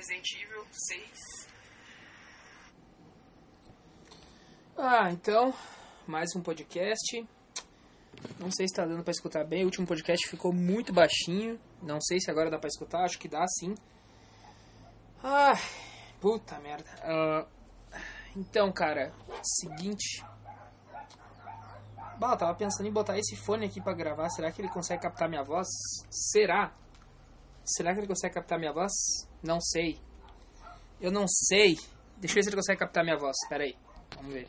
Resident Evil 6. Ah, então, mais um podcast. Não sei se tá dando pra escutar bem. O último podcast ficou muito baixinho. Não sei se agora dá pra escutar. Acho que dá sim. Ah, puta merda. Ah, então, cara, seguinte. Bah, tava pensando em botar esse fone aqui pra gravar. Será que ele consegue captar minha voz? Será? Será que ele consegue captar minha voz? Não sei. Eu não sei. Deixa eu ver se ele consegue captar minha voz. Pera aí. Vamos ver.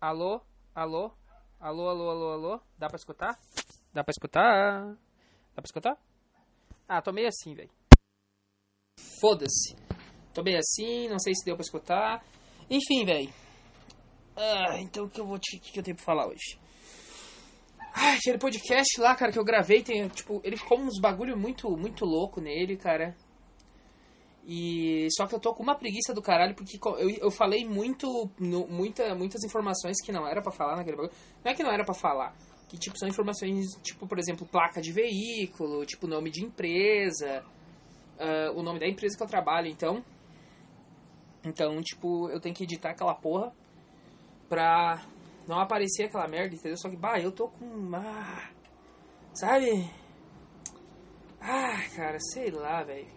Alô? Alô? Alô, alô, alô, alô? Dá pra escutar? Dá pra escutar? Dá pra escutar? Ah, tô meio assim, velho. Foda-se. Tô meio assim, não sei se deu pra escutar. Enfim, velho. Ah, então o que eu vou te. O que eu tenho pra falar hoje? Ah, aquele podcast lá, cara, que eu gravei, tem, tipo, ele ficou uns bagulho muito, muito louco nele, cara. E só que eu tô com uma preguiça do caralho porque eu, eu falei muito no, muita, muitas informações que não era para falar naquele bagulho. Não é que não era para falar, que tipo são informações tipo, por exemplo, placa de veículo, tipo nome de empresa, uh, o nome da empresa que eu trabalho, então então, tipo, eu tenho que editar aquela porra pra não aparecer aquela merda, entendeu? Só que, bah, eu tô com. Ah, sabe? Ah, cara, sei lá, velho.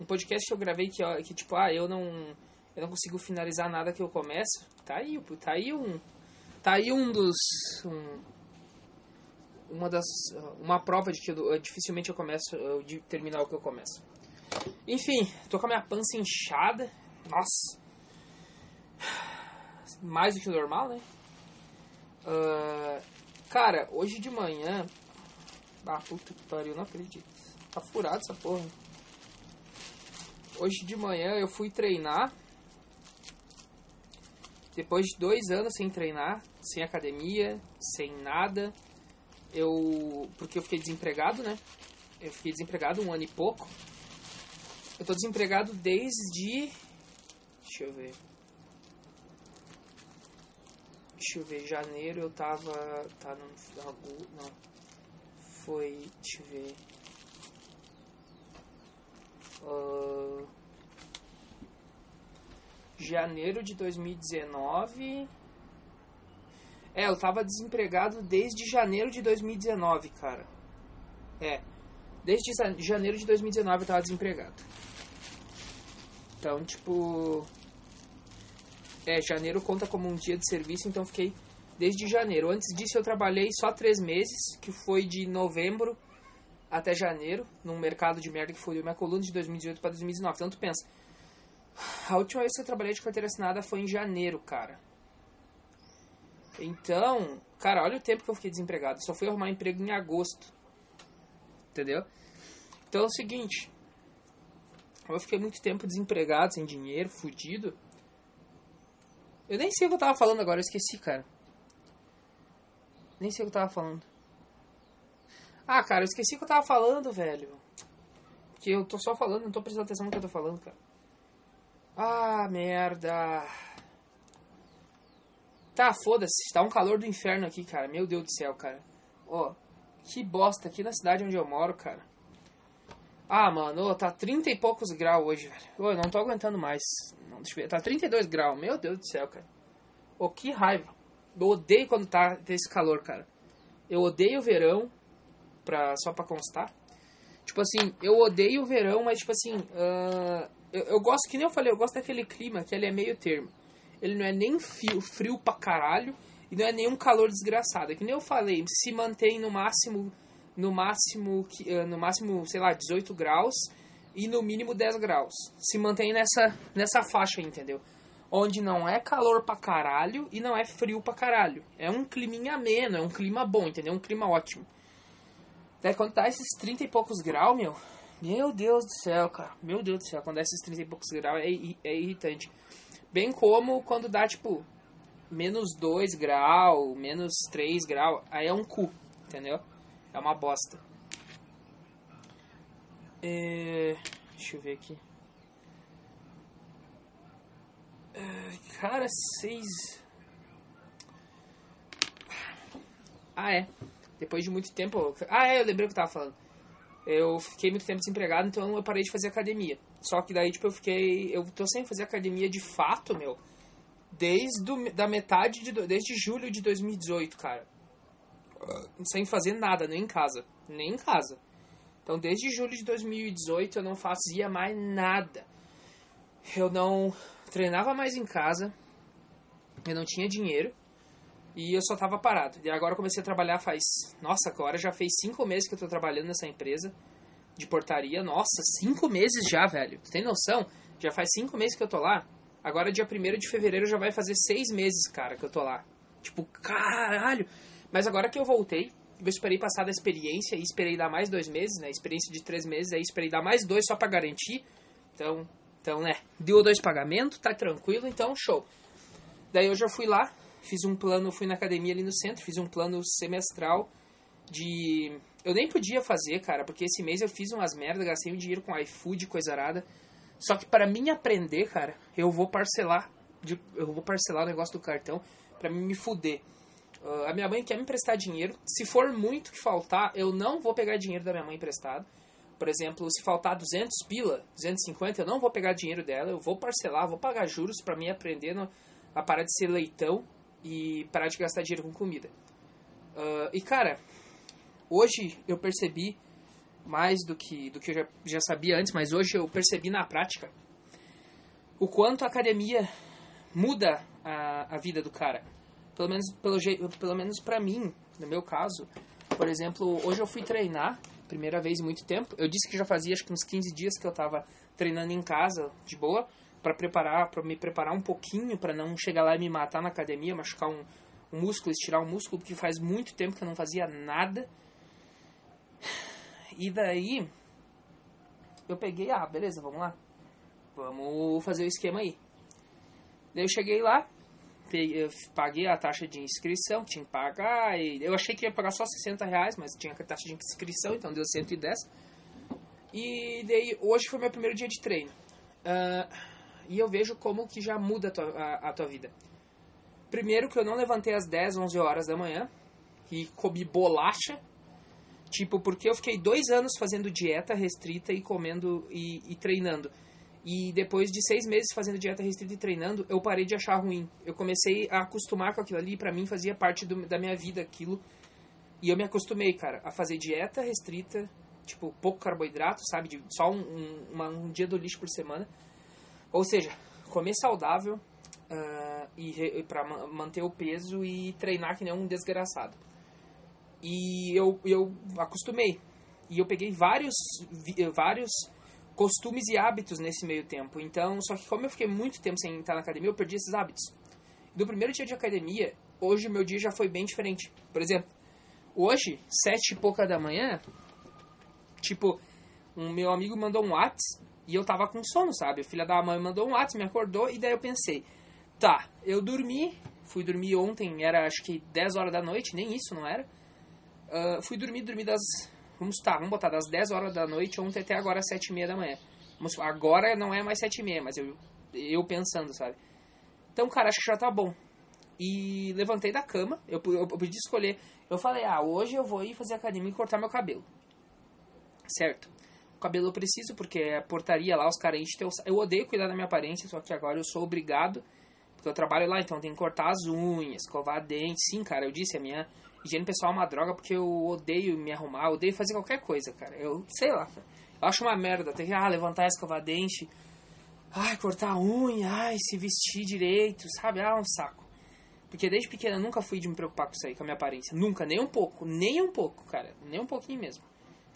Um podcast que eu gravei que, que, tipo, ah, eu não. Eu não consigo finalizar nada que eu começo. Tá aí, tá aí um. Tá aí um dos. Um, uma das. Uma prova de que eu, dificilmente eu começo. Eu, de terminar o que eu começo. Enfim, tô com a minha pança inchada. Nossa! Mais do que o normal, né? Uh, cara, hoje de manhã. Ah, puta que pariu, não acredito. Tá furado essa porra. Hoje de manhã eu fui treinar. Depois de dois anos sem treinar, sem academia, sem nada. Eu. Porque eu fiquei desempregado, né? Eu fiquei desempregado um ano e pouco. Eu tô desempregado desde Deixa eu ver. Deixa eu ver, janeiro eu tava. Tá no. Não. Foi. Deixa eu ver. Uh, janeiro de 2019. É, eu tava desempregado desde janeiro de 2019, cara. É. Desde janeiro de 2019 eu tava desempregado. Então, tipo. É, janeiro conta como um dia de serviço, então fiquei desde janeiro. Antes disso eu trabalhei só três meses, que foi de novembro até janeiro, num mercado de merda que foi minha coluna de 2018 para 2019. Então tu pensa, a última vez que eu trabalhei de carteira assinada foi em janeiro, cara. Então, cara, olha o tempo que eu fiquei desempregado. Só fui arrumar emprego em agosto. Entendeu? Então é o seguinte. Eu fiquei muito tempo desempregado, sem dinheiro, fudido. Eu nem sei o que eu tava falando agora, eu esqueci, cara. Nem sei o que eu tava falando. Ah, cara, eu esqueci o que eu tava falando, velho. Porque eu tô só falando, não tô prestando atenção no que eu tô falando, cara. Ah, merda. Tá, foda-se. Tá um calor do inferno aqui, cara. Meu Deus do céu, cara. Ó, que bosta aqui na cidade onde eu moro, cara. Ah, mano, tá 30 e poucos graus hoje, velho. Eu não tô aguentando mais. Não, deixa eu ver. Tá 32 graus. Meu Deus do céu, cara. Ô, que raiva. Eu odeio quando tá esse calor, cara. Eu odeio o verão, pra, só pra constar. Tipo assim, eu odeio o verão, mas tipo assim, uh, eu, eu, gosto, que nem eu falei, eu gosto daquele clima que ele é meio termo. Ele não é nem frio, frio pra caralho e não é nem um calor desgraçado. É que nem eu falei, se mantém no máximo no máximo, eh, no máximo, sei lá, 18 graus e no mínimo 10 graus. Se mantém nessa, nessa faixa, entendeu? Onde não é calor pra caralho e não é frio pra caralho. É um clima ameno, é um clima bom, entendeu? Um clima ótimo. Daí quando tá esses 30 e poucos graus, meu, meu Deus do céu, cara. Meu Deus do céu, quando dá esses 30 e poucos graus é, é irritante. Bem como quando dá, tipo, menos 2 graus, menos 3 graus, aí é um cu, entendeu? É uma bosta. É... Deixa eu ver aqui. É... Cara, seis. Ah, é. Depois de muito tempo. Ah, é, eu lembrei o que eu tava falando. eu fiquei muito tempo desempregado, então eu parei de fazer academia. Só que daí, tipo, eu fiquei. Eu tô sem fazer academia de fato, meu. Desde do, da metade de. Desde julho de 2018, cara. Sem fazer nada, nem em casa. Nem em casa. Então, desde julho de 2018, eu não fazia mais nada. Eu não treinava mais em casa. Eu não tinha dinheiro. E eu só tava parado. E agora eu comecei a trabalhar faz. Nossa, agora já fez cinco meses que eu tô trabalhando nessa empresa de portaria. Nossa, cinco meses já, velho. Tu tem noção? Já faz cinco meses que eu tô lá. Agora, dia 1 de fevereiro, já vai fazer seis meses, cara, que eu tô lá. Tipo, caralho. Mas agora que eu voltei, eu esperei passar da experiência e esperei dar mais dois meses, né? Experiência de três meses, aí esperei dar mais dois só pra garantir. Então, então né? Deu dois pagamentos, tá tranquilo, então show. Daí eu já fui lá, fiz um plano, fui na academia ali no centro, fiz um plano semestral de. Eu nem podia fazer, cara, porque esse mês eu fiz umas merdas, gastei um dinheiro com iFood, coisa arada. Só que para mim aprender, cara, eu vou parcelar. De, eu vou parcelar o negócio do cartão para mim me fuder. Uh, a minha mãe quer me emprestar dinheiro. Se for muito que faltar, eu não vou pegar dinheiro da minha mãe emprestado. Por exemplo, se faltar 200 pila, 250, eu não vou pegar dinheiro dela, eu vou parcelar, vou pagar juros para mim aprender a parar de ser leitão e parar de gastar dinheiro com comida. Uh, e cara, hoje eu percebi mais do que, do que eu já, já sabia antes, mas hoje eu percebi na prática o quanto a academia muda a, a vida do cara. Pelo menos, pelo, pelo menos pra mim, no meu caso. Por exemplo, hoje eu fui treinar, primeira vez em muito tempo. Eu disse que já fazia acho que uns 15 dias que eu tava treinando em casa, de boa para preparar, para me preparar um pouquinho para não chegar lá e me matar na academia, machucar um, um músculo, estirar um músculo, porque faz muito tempo que eu não fazia nada. E daí eu peguei, ah, beleza, vamos lá. Vamos fazer o esquema aí. Daí eu cheguei lá, peguei, paguei a taxa de inscrição, tinha que pagar, e eu achei que ia pagar só 60 reais, mas tinha a taxa de inscrição, então deu 110. E daí hoje foi meu primeiro dia de treino. Uh, e eu vejo como que já muda a tua, a, a tua vida. Primeiro que eu não levantei às 10, 11 horas da manhã e comi bolacha. Tipo, porque eu fiquei dois anos fazendo dieta restrita e comendo e, e treinando. E depois de seis meses fazendo dieta restrita e treinando, eu parei de achar ruim. Eu comecei a acostumar com aquilo ali, para mim fazia parte do, da minha vida aquilo. E eu me acostumei, cara, a fazer dieta restrita, tipo, pouco carboidrato, sabe? De, só um, um, uma, um dia do lixo por semana. Ou seja, comer saudável uh, e para manter o peso e treinar que nem um desgraçado. E eu, eu acostumei. E eu peguei vários, vários costumes e hábitos nesse meio tempo. Então, só que como eu fiquei muito tempo sem estar na academia, eu perdi esses hábitos. Do primeiro dia de academia, hoje o meu dia já foi bem diferente. Por exemplo, hoje, sete e pouca da manhã, tipo, um meu amigo mandou um WhatsApp e eu tava com sono, sabe? A filha da mãe mandou um WhatsApp, me acordou, e daí eu pensei, tá, eu dormi, fui dormir ontem, era acho que 10 horas da noite, nem isso, não era? Uh, fui dormir, dormi das. Vamos tá, vamos botar das 10 horas da noite ontem até agora 7 e meia da manhã. Vamos, agora não é mais 7 e meia, mas eu, eu pensando, sabe? Então, cara, acho que já tá bom. E levantei da cama, eu, eu, eu podia escolher. Eu falei, ah, hoje eu vou ir fazer academia e cortar meu cabelo. Certo? cabelo eu preciso, porque é portaria lá, os caras enchem Eu odeio cuidar da minha aparência, só que agora eu sou obrigado, porque eu trabalho lá, então tem que cortar as unhas, escovar dente. Sim, cara, eu disse, a minha higiene pessoal é uma droga, porque eu odeio me arrumar, odeio fazer qualquer coisa, cara. Eu, sei lá, eu acho uma merda, ter que, ah, levantar, escovar dente, ai, cortar a unha, ai, se vestir direito, sabe? Ah, um saco. Porque desde pequena eu nunca fui de me preocupar com isso aí, com a minha aparência. Nunca, nem um pouco, nem um pouco, cara. Nem um pouquinho mesmo.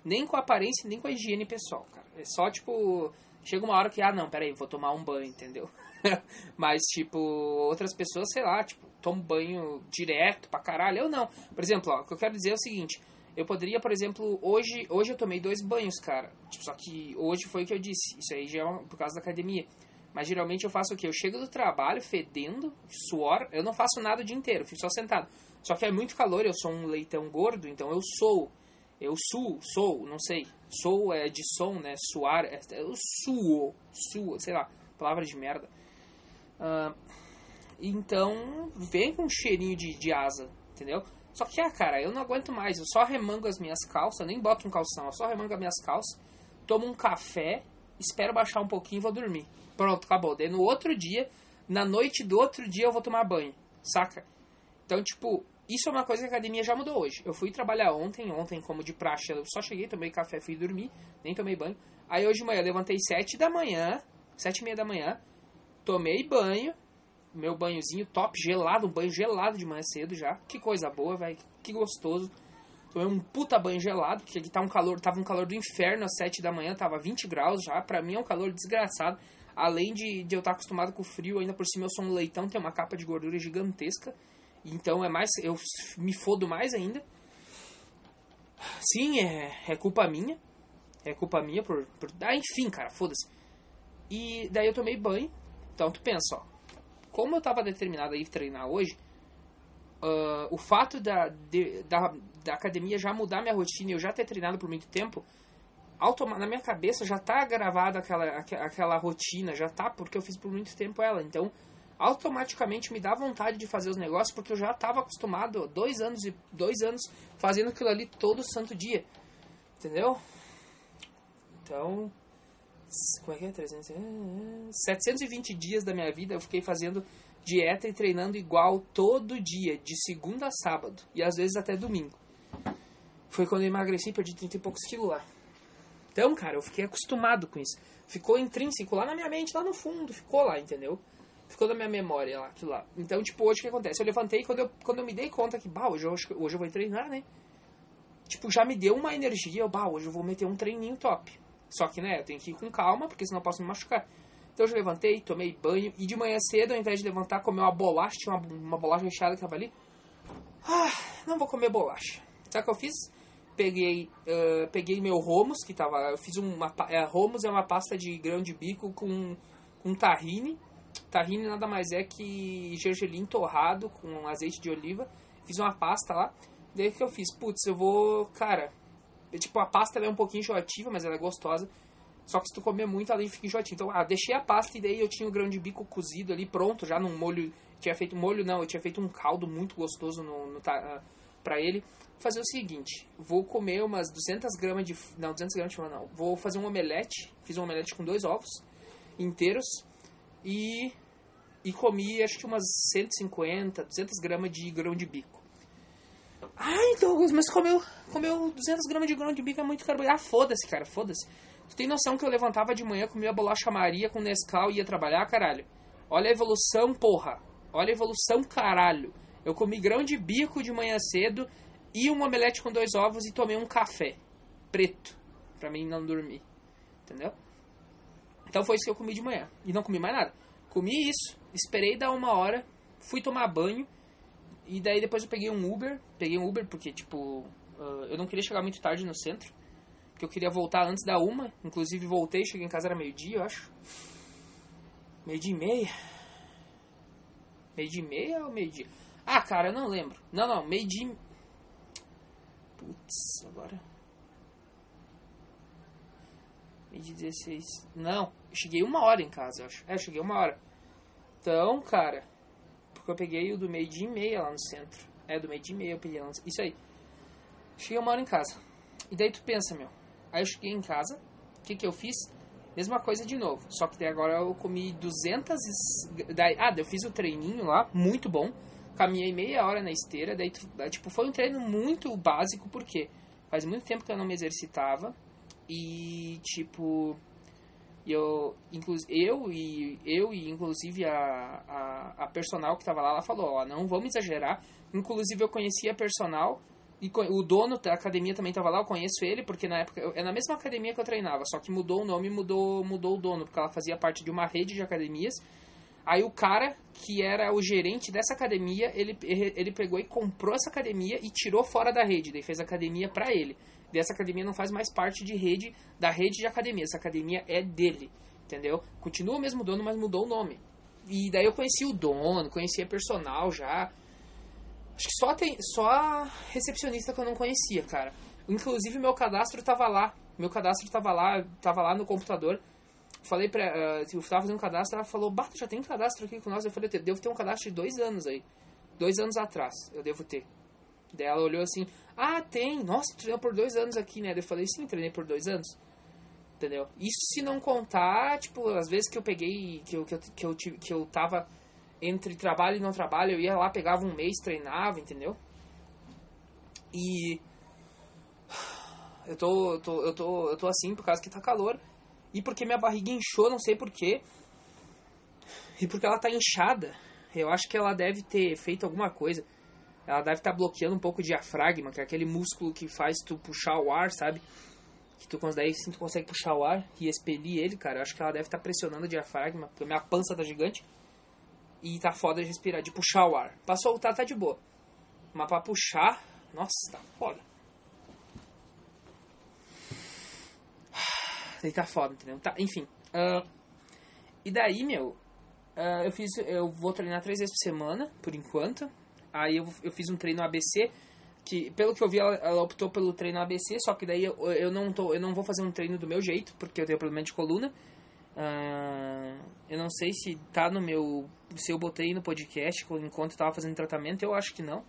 Nem com a aparência, nem com a higiene pessoal, cara. É só, tipo, chega uma hora que, ah, não, peraí, vou tomar um banho, entendeu? Mas, tipo, outras pessoas, sei lá, tipo, tomam banho direto pra caralho. Eu não. Por exemplo, ó, o que eu quero dizer é o seguinte. Eu poderia, por exemplo, hoje, hoje eu tomei dois banhos, cara. Tipo, só que hoje foi o que eu disse. Isso aí já é por causa da academia. Mas geralmente eu faço o quê? Eu chego do trabalho fedendo, suor. Eu não faço nada o dia inteiro, fico só sentado. Só que é muito calor, eu sou um leitão gordo, então eu sou. Eu suo, sou, não sei. Sou é de som, né? Suar. É, eu suo, suo, sei lá. Palavra de merda. Uh, então, vem com um cheirinho de, de asa, entendeu? Só que, ah, cara, eu não aguento mais. Eu só remango as minhas calças, nem boto um calção, eu só remango as minhas calças, tomo um café, espero baixar um pouquinho e vou dormir. Pronto, acabou. Daí no outro dia, na noite do outro dia, eu vou tomar banho, saca? Então, tipo, isso é uma coisa que a academia já mudou hoje. Eu fui trabalhar ontem, ontem, como de praxe, eu só cheguei, tomei café, fui dormir, nem tomei banho. Aí hoje de manhã eu levantei sete da manhã, sete e meia da manhã, tomei banho, meu banhozinho top, gelado, um banho gelado de manhã cedo já. Que coisa boa, velho, que gostoso. Tomei um puta banho gelado, porque aqui tá um calor, tava um calor do inferno às sete da manhã, tava 20 graus já, pra mim é um calor desgraçado. Além de, de eu estar acostumado com o frio, ainda por cima eu sou um leitão, tem uma capa de gordura gigantesca. Então é mais. Eu me fodo mais ainda. Sim, é, é culpa minha. É culpa minha por. por ah, enfim, cara, foda-se. E daí eu tomei banho. Então tu pensa, ó. Como eu tava determinado a ir treinar hoje, uh, o fato da, de, da, da academia já mudar minha rotina e eu já ter treinado por muito tempo, na minha cabeça já tá gravada aquela, aquela rotina, já tá, porque eu fiz por muito tempo ela. Então, automaticamente me dá vontade de fazer os negócios porque eu já estava acostumado dois anos e dois anos fazendo aquilo ali todo santo dia, entendeu? Então, como é que é? 300, 720 dias da minha vida eu fiquei fazendo dieta e treinando igual todo dia, de segunda a sábado e às vezes até domingo. Foi quando eu emagreci, perdi 30 e poucos quilos lá. Então, cara, eu fiquei acostumado com isso. Ficou intrínseco lá na minha mente, lá no fundo, ficou lá, entendeu? ficou na minha memória lá, aquilo lá. Então, tipo, hoje o que acontece? Eu levantei quando eu, quando eu me dei conta que, bah, hoje eu, hoje eu vou treinar, né? Tipo, já me deu uma energia, bah, hoje eu vou meter um treininho top. Só que, né, eu tenho que ir com calma, porque senão eu posso me machucar. Então eu já levantei, tomei banho, e de manhã cedo, ao invés de levantar, comer uma bolacha, tinha uma, uma bolacha recheada que tava ali. Ah, não vou comer bolacha. Sabe o que eu fiz? Peguei, uh, peguei meu Romos, que tava. Eu fiz uma. Uh, Romos é uma pasta de grão de bico com, com tahine Tahine nada mais é que gergelim torrado com azeite de oliva. Fiz uma pasta lá. Daí que eu fiz? Putz, eu vou. Cara, é, tipo, a pasta é um pouquinho enjoativa, mas ela é gostosa. Só que se tu comer muito, ela fica enjoativa. Então, ah, deixei a pasta e daí eu tinha o grão de bico cozido ali, pronto, já num molho. Tinha feito molho, não, eu tinha feito um caldo muito gostoso no, no uh, pra ele. Vou fazer o seguinte: vou comer umas 200 gramas de. Não, 200 gramas de não. Vou fazer um omelete. Fiz um omelete com dois ovos inteiros e, e comi acho que umas 150, 200 gramas de grão de bico. Ai, Douglas, mas comeu, comeu 200 gramas de grão de bico é muito carboidrato. Ah, foda-se, cara, foda-se. Tu tem noção que eu levantava de manhã, comia bolacha Maria com Nescau e ia trabalhar, caralho? Olha a evolução, porra. Olha a evolução, caralho. Eu comi grão de bico de manhã cedo e um omelete com dois ovos e tomei um café preto pra mim não dormir. Entendeu? Então foi isso que eu comi de manhã. E não comi mais nada. Comi isso, esperei dar uma hora, fui tomar banho. E daí depois eu peguei um Uber. Peguei um Uber porque, tipo, uh, eu não queria chegar muito tarde no centro. Porque eu queria voltar antes da uma. Inclusive voltei, cheguei em casa era meio-dia, eu acho. Meio-dia e meia. Meio-dia e meia ou meio-dia? Ah, cara, eu não lembro. Não, não, meio-dia. Putz, agora. Meio-dia 16. Não, cheguei uma hora em casa, eu acho. É, cheguei uma hora. Então, cara, porque eu peguei o do meio-dia e meia lá no centro. É, do meio-dia e meia eu peguei lá no centro. Isso aí. Cheguei uma hora em casa. E daí tu pensa, meu. Aí eu cheguei em casa, o que que eu fiz? Mesma coisa de novo. Só que daí agora eu comi 200 e... Daí, ah, daí eu fiz o treininho lá, muito bom. Caminhei meia hora na esteira. Daí, tipo, foi um treino muito básico, porque faz muito tempo que eu não me exercitava. E, tipo, eu, eu e eu e inclusive a, a, a personal que estava lá, ela falou, ó, não vamos exagerar. Inclusive eu conhecia a personal e o dono da academia também estava lá, eu conheço ele, porque na época é na mesma academia que eu treinava, só que mudou o nome, mudou mudou o dono, porque ela fazia parte de uma rede de academias. Aí o cara que era o gerente dessa academia, ele, ele pegou e comprou essa academia e tirou fora da rede, daí fez academia para ele dessa academia não faz mais parte de rede da rede de academia. Essa academia é dele, entendeu? Continua o mesmo dono, mas mudou o nome. E daí eu conheci o dono, conhecia personal já. Acho que só tem só recepcionista que eu não conhecia, cara. Inclusive meu cadastro tava lá. Meu cadastro tava lá, tava lá no computador. Falei pra. Uh, eu tava fazendo um cadastro, ela falou, Bato, já tem cadastro aqui com nós. Eu falei, eu devo ter um cadastro de dois anos aí. Dois anos atrás, eu devo ter. Daí ela olhou assim, ah, tem, nossa, treinou por dois anos aqui, né? Daí eu falei, sim, treinei por dois anos. Entendeu? Isso se não contar, tipo, as vezes que eu peguei, que eu, que eu, que eu, tive, que eu tava entre trabalho e não trabalho, eu ia lá, pegava um mês, treinava, entendeu? E eu tô, eu tô, eu tô, eu tô assim por causa que tá calor e porque minha barriga inchou, não sei porquê. E porque ela tá inchada. Eu acho que ela deve ter feito alguma coisa. Ela deve estar tá bloqueando um pouco o diafragma, que é aquele músculo que faz tu puxar o ar, sabe? Que tu, daí sim tu consegue puxar o ar e expelir ele, cara. Eu acho que ela deve estar tá pressionando o diafragma, porque minha pança tá gigante. E tá foda de respirar, de puxar o ar. Pra soltar tá de boa. Mas pra puxar, nossa, tá foda. Daí tá foda, entendeu? Tá, enfim. Uh, e daí, meu, uh, eu fiz. Eu vou treinar três vezes por semana, por enquanto. Aí eu, eu fiz um treino ABC, que pelo que eu vi, ela, ela optou pelo treino ABC, só que daí eu, eu, não tô, eu não vou fazer um treino do meu jeito, porque eu tenho problema de coluna. Uh, eu não sei se tá no meu. Se eu botei no podcast enquanto tava fazendo tratamento, eu acho que não.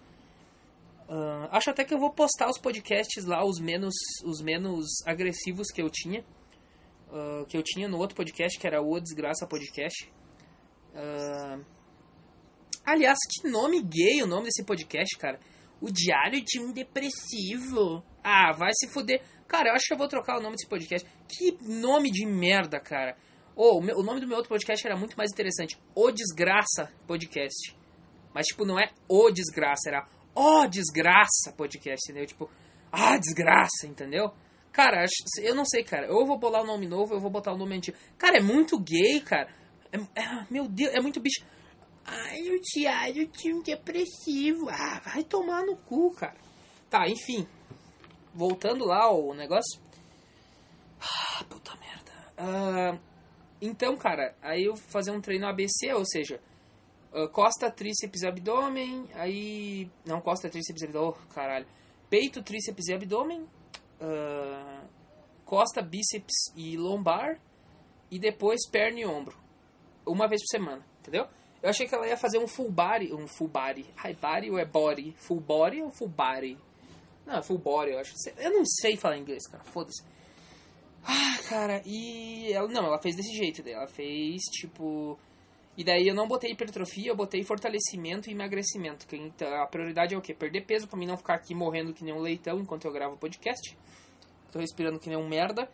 Uh, acho até que eu vou postar os podcasts lá, os menos, os menos agressivos que eu tinha uh, que eu tinha no outro podcast, que era o Desgraça Podcast. Uh, aliás, que nome gay o nome desse podcast, cara. O Diário de um Depressivo. Ah, vai se fuder. Cara, eu acho que eu vou trocar o nome desse podcast. Que nome de merda, cara. O, nome do meu outro podcast era muito mais interessante. O Desgraça Podcast. Mas, tipo, não é O Desgraça, era O Desgraça Podcast, entendeu? Tipo, ah, desgraça, entendeu? Cara, eu não sei, cara. Eu vou bolar o um nome novo, eu vou botar o um nome antigo. Cara, é muito gay, cara. É, é, meu Deus, é muito bicho. Ai, o Thiago tinha um depressivo. Ah, vai tomar no cu, cara. Tá, enfim. Voltando lá ao negócio. Ah, puta merda. Uh, então, cara, aí eu fazer um treino ABC, ou seja, uh, costa, tríceps, abdômen, aí... Não, costa, tríceps, abdômen, oh, caralho. Peito, tríceps e abdômen, uh, costa, bíceps e lombar. E depois perna e ombro. Uma vez por semana, entendeu? Eu achei que ela ia fazer um full body. Um full body. High body ou é body? Full body ou full body? Não, full body, eu acho. Eu não sei falar inglês, cara. Foda-se. Ah, cara, e ela não, ela fez desse jeito, ela fez tipo e daí eu não botei hipertrofia, eu botei fortalecimento e emagrecimento. Que, então, a prioridade é o quê? Perder peso para mim não ficar aqui morrendo que nem um leitão enquanto eu gravo o podcast. Tô respirando que nem um merda.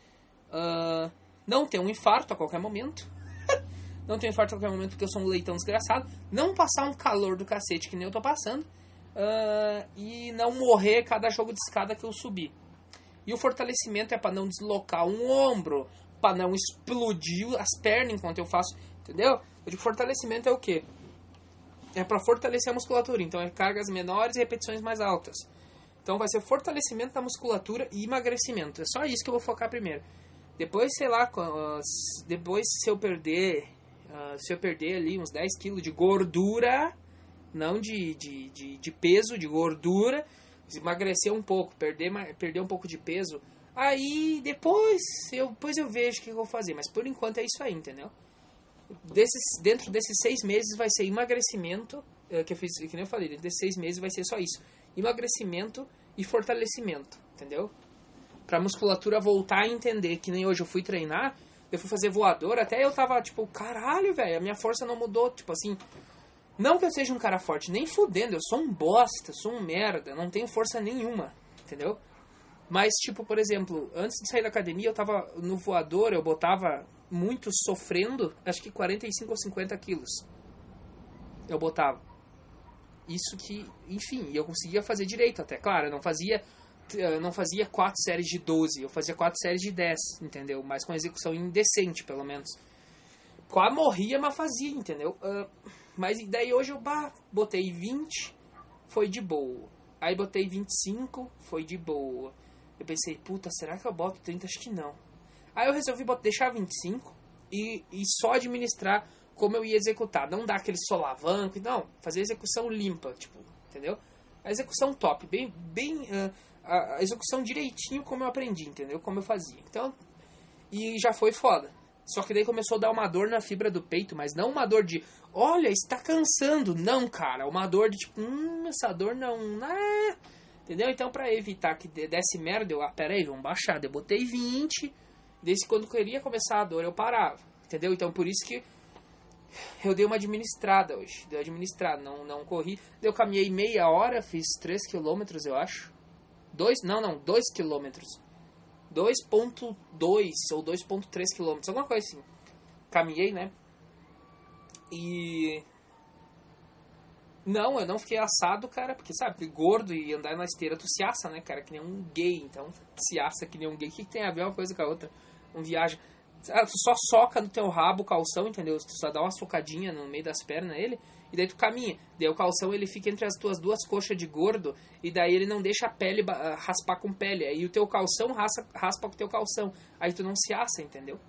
Uh, não ter um infarto a qualquer momento. Não um infarto a qualquer momento porque eu sou um leitão desgraçado. Não passar um calor do cacete que nem eu tô passando. Uh, e não morrer cada jogo de escada que eu subir. E o fortalecimento é para não deslocar um ombro, para não explodir as pernas enquanto eu faço, entendeu? Eu digo fortalecimento é o quê? É para fortalecer a musculatura, então é cargas menores e repetições mais altas. Então vai ser fortalecimento da musculatura e emagrecimento. É só isso que eu vou focar primeiro. Depois, sei lá, depois se eu perder, ah, se eu perder ali uns 10 quilos de gordura, não de, de, de, de peso, de gordura, emagrecer um pouco, perder, perder um pouco de peso, aí depois eu, depois eu vejo o que eu vou fazer. Mas por enquanto é isso aí, entendeu? desses, dentro desses seis meses vai ser emagrecimento, é, que eu fiz, que nem eu falei, dentro desses seis meses vai ser só isso. Emagrecimento e fortalecimento, entendeu? Pra musculatura voltar a entender, que nem hoje eu fui treinar, eu fui fazer voador, até eu tava tipo, caralho, velho, a minha força não mudou, tipo assim, não que eu seja um cara forte, nem fudendo, eu sou um bosta, sou um merda, não tenho força nenhuma, entendeu? Mas, tipo, por exemplo, antes de sair da academia, eu tava no voador, eu botava muito sofrendo, acho que 45 ou 50 quilos. Eu botava. Isso que, enfim, eu conseguia fazer direito até. Claro, eu não fazia eu não fazia quatro séries de 12, eu fazia quatro séries de 10, entendeu? Mas com execução indecente, pelo menos. Quase morria, mas fazia, entendeu? Uh, mas daí hoje eu bah, botei 20, foi de boa. Aí botei 25, foi de boa. Eu pensei, puta, será que eu boto 30? Acho que não. Aí eu resolvi botar, deixar 25 e, e só administrar como eu ia executar. Não dar aquele solavanco, não. Fazer execução limpa, tipo, entendeu? A execução top, bem, bem uh, a execução direitinho como eu aprendi, entendeu? Como eu fazia. Então, e já foi foda. Só que daí começou a dar uma dor na fibra do peito, mas não uma dor de, olha, está cansando. Não, cara, uma dor de tipo, hum, essa dor não, ah, Entendeu? Então, pra evitar que de- desse merda, eu, ah, peraí, vamos baixar. Eu botei 20, desde quando queria começar a dor, eu parava. Entendeu? Então, por isso que eu dei uma administrada hoje. Dei uma administrada, não, não corri. Eu caminhei meia hora, fiz 3 quilômetros, eu acho. Dois, não, não, 2 quilômetros. 2.2 ou 2.3 quilômetros, alguma coisa assim. Caminhei, né? E não, eu não fiquei assado, cara, porque, sabe, gordo e andar na esteira, tu se assa, né, cara, que nem um gay, então, se assa que nem um gay. O que, que tem a ver uma coisa com a outra? Um viagem. Ah, tu só soca no teu rabo calção, entendeu? Tu só dá uma socadinha no meio das pernas ele, e daí tu caminha. Daí o calção ele fica entre as tuas duas coxas de gordo, e daí ele não deixa a pele ah, raspar com pele. Aí o teu calção raspa, raspa com o teu calção. Aí tu não se assa, entendeu?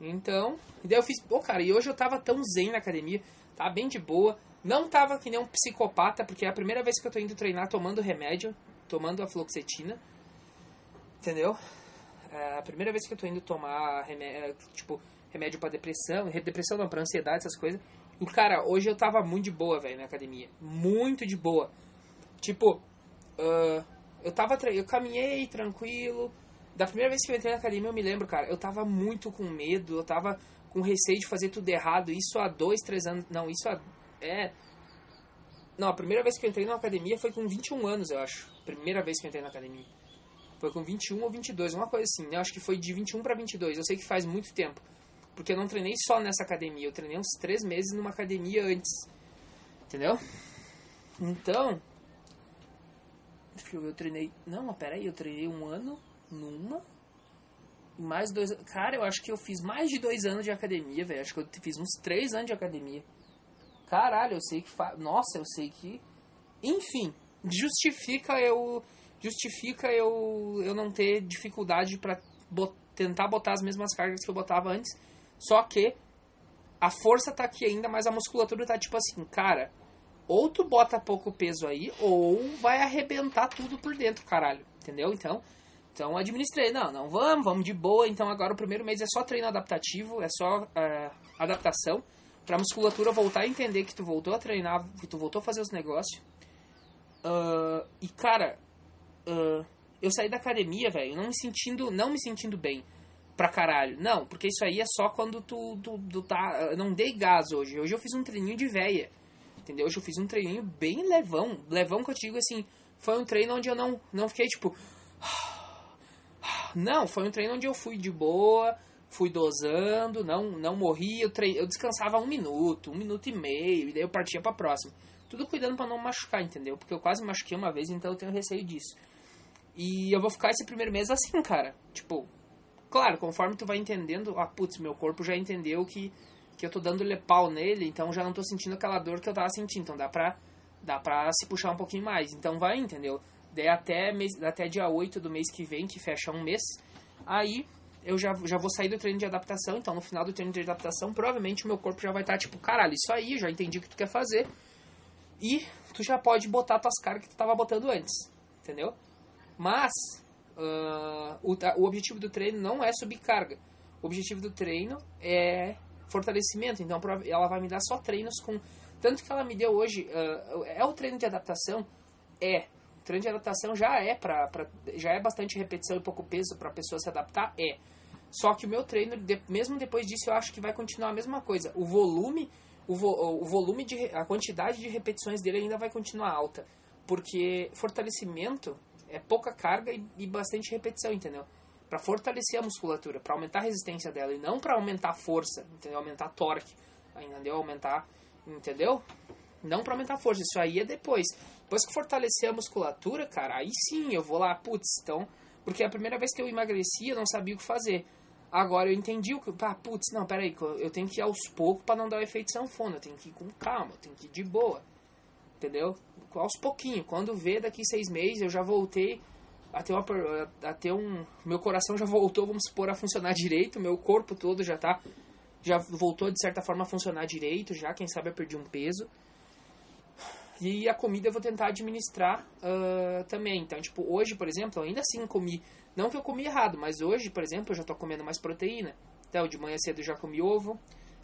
Então, e daí eu fiz, pô, cara, e hoje eu tava tão zen na academia, tava bem de boa. Não tava que nem um psicopata, porque é a primeira vez que eu tô indo treinar tomando remédio, tomando a fluoxetina. Entendeu? É a primeira vez que eu tô indo tomar remédio, tipo, remédio pra depressão, depressão não, pra ansiedade, essas coisas. E, cara, hoje eu tava muito de boa, velho, na academia. Muito de boa. Tipo, ah, eu tava, eu caminhei tranquilo. Da primeira vez que eu entrei na academia, eu me lembro, cara, eu tava muito com medo, eu tava com receio de fazer tudo errado. Isso há dois, três anos. Não, isso há. É. Não, a primeira vez que eu entrei na academia foi com 21 anos, eu acho. Primeira vez que eu entrei na academia. Foi com 21 ou 22, uma coisa assim. Eu acho que foi de 21 pra 22. Eu sei que faz muito tempo. Porque eu não treinei só nessa academia. Eu treinei uns três meses numa academia antes. Entendeu? Então. Deixa eu ver, eu treinei. Não, mas peraí, eu treinei um ano numa. e Mais dois. Cara, eu acho que eu fiz mais de dois anos de academia, velho. Acho que eu fiz uns três anos de academia. Caralho, eu sei que. Fa... Nossa, eu sei que. Enfim, justifica eu. Justifica eu, eu não ter dificuldade bot- tentar botar as mesmas cargas que eu botava antes. Só que a força tá aqui ainda, mas a musculatura tá tipo assim, cara. Ou tu bota pouco peso aí, ou vai arrebentar tudo por dentro, caralho. Entendeu? Então, então administrei. Não, não, vamos, vamos de boa. Então agora o primeiro mês é só treino adaptativo, é só é, adaptação. Pra musculatura voltar a entender que tu voltou a treinar, que tu voltou a fazer os negócios. Ah, e cara, ah, eu saí da academia, velho, não me sentindo, não me sentindo bem pra caralho. Não, porque isso aí é só quando tu, tu, tu tá. Eu não dei gás hoje. Hoje eu fiz um treininho de véia. Entendeu? Hoje eu fiz um treininho bem levão. Levão que eu te digo assim. Foi um treino onde eu não, não fiquei tipo. Não, foi um treino onde eu fui de boa, fui dosando, não, não morri. Eu, tre... eu descansava um minuto, um minuto e meio, e daí eu partia pra próxima. Tudo cuidando pra não machucar, entendeu? Porque eu quase machuquei uma vez, então eu tenho receio disso. E eu vou ficar esse primeiro mês assim, cara. Tipo, claro, conforme tu vai entendendo, ah, putz, meu corpo já entendeu que, que eu tô dando pau nele, então já não tô sentindo aquela dor que eu tava sentindo. Então dá pra, dá pra se puxar um pouquinho mais. Então vai, entendeu? Daí até, mês, até dia 8 do mês que vem, que fecha um mês, aí eu já, já vou sair do treino de adaptação. Então no final do treino de adaptação, provavelmente o meu corpo já vai estar tipo, caralho, isso aí, já entendi o que tu quer fazer. E tu já pode botar tuas cargas que tu tava botando antes, entendeu? Mas ah, o, o objetivo do treino não é subir carga. O objetivo do treino é fortalecimento. Então ela vai me dar só treinos com. Tanto que ela me deu hoje. ah, é o treino de adaptação? É. O treino de adaptação já é pra, pra- já é bastante repetição e pouco peso para a pessoa se adaptar? É. Só que o meu treino, de- mesmo depois disso, eu acho que vai continuar a mesma coisa. O volume, o, vo- o volume de. a quantidade de repetições dele ainda vai continuar alta. Porque fortalecimento é pouca carga e, e bastante repetição, entendeu? Para fortalecer a musculatura, para aumentar a resistência dela e não para aumentar a força, entendeu? Aumentar torque, entendeu? Aumentar, entendeu? Não para aumentar a força, isso aí é depois. Depois que fortalecer a musculatura, cara, aí sim eu vou lá, putz, então, porque a primeira vez que eu emagreci, eu não sabia o que fazer. Agora eu entendi o que, ah, putz, não, peraí, eu tenho que ir aos poucos para não dar o efeito sanfona, eu tenho que ir com calma, eu tenho que ir de boa entendeu? Aos pouquinhos. Quando vê, daqui seis meses, eu já voltei a ter, uma, a ter um... Meu coração já voltou, vamos supor, a funcionar direito. Meu corpo todo já tá... Já voltou, de certa forma, a funcionar direito. Já, quem sabe, eu perdi um peso. E a comida eu vou tentar administrar ah, também. Então, tipo, hoje, por exemplo, ainda assim comi... Não que eu comi errado, mas hoje, por exemplo, eu já tô comendo mais proteína. Então, de manhã cedo eu já comi ovo.